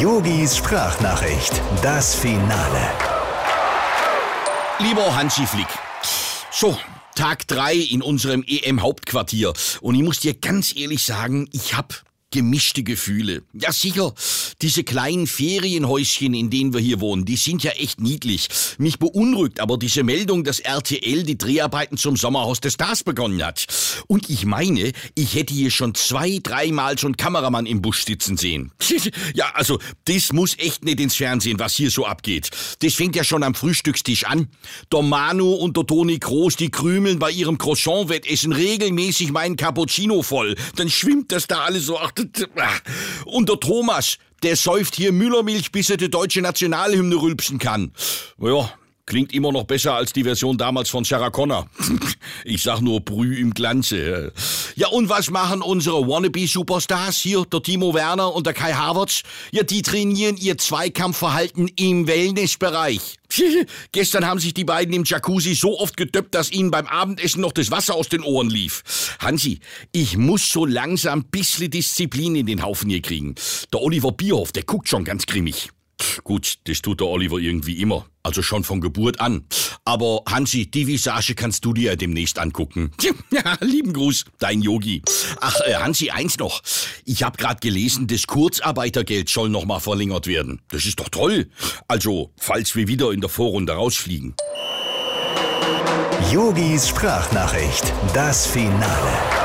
Yogis Sprachnachricht, das Finale. Lieber Hansi Flick, so, Tag drei in unserem EM-Hauptquartier. Und ich muss dir ganz ehrlich sagen, ich hab gemischte Gefühle. Ja, sicher. Diese kleinen Ferienhäuschen, in denen wir hier wohnen, die sind ja echt niedlich. Mich beunruhigt aber diese Meldung, dass RTL die Dreharbeiten zum Sommerhaus des Stars begonnen hat. Und ich meine, ich hätte hier schon zwei, dreimal schon Kameramann im Busch sitzen sehen. ja, also, das muss echt nicht ins Fernsehen, was hier so abgeht. Das fängt ja schon am Frühstückstisch an. Der Manu und der Toni Groß, die krümeln bei ihrem Croissant-Wettessen regelmäßig meinen Cappuccino voll. Dann schwimmt das da alles so. Und der Thomas, der säuft hier Müllermilch, bis er die deutsche Nationalhymne rülpsen kann. Ja, Klingt immer noch besser als die Version damals von Sarah Connor. Ich sag nur Brüh im Glanze. Ja, und was machen unsere Wannabe-Superstars hier, der Timo Werner und der Kai Havertz? Ja, die trainieren ihr Zweikampfverhalten im Wellnessbereich. Gestern haben sich die beiden im Jacuzzi so oft gedöppt, dass ihnen beim Abendessen noch das Wasser aus den Ohren lief. Hansi, ich muss so langsam bisschen Disziplin in den Haufen hier kriegen. Der Oliver Bierhoff, der guckt schon ganz grimmig. Gut, das tut der Oliver irgendwie immer. Also schon von Geburt an. Aber Hansi, die Visage kannst du dir demnächst angucken. Ja, lieben Gruß, dein Yogi. Ach, äh, Hansi, eins noch. Ich habe gerade gelesen, das Kurzarbeitergeld soll noch mal verlängert werden. Das ist doch toll. Also, falls wir wieder in der Vorrunde rausfliegen. Yogis Sprachnachricht, das Finale.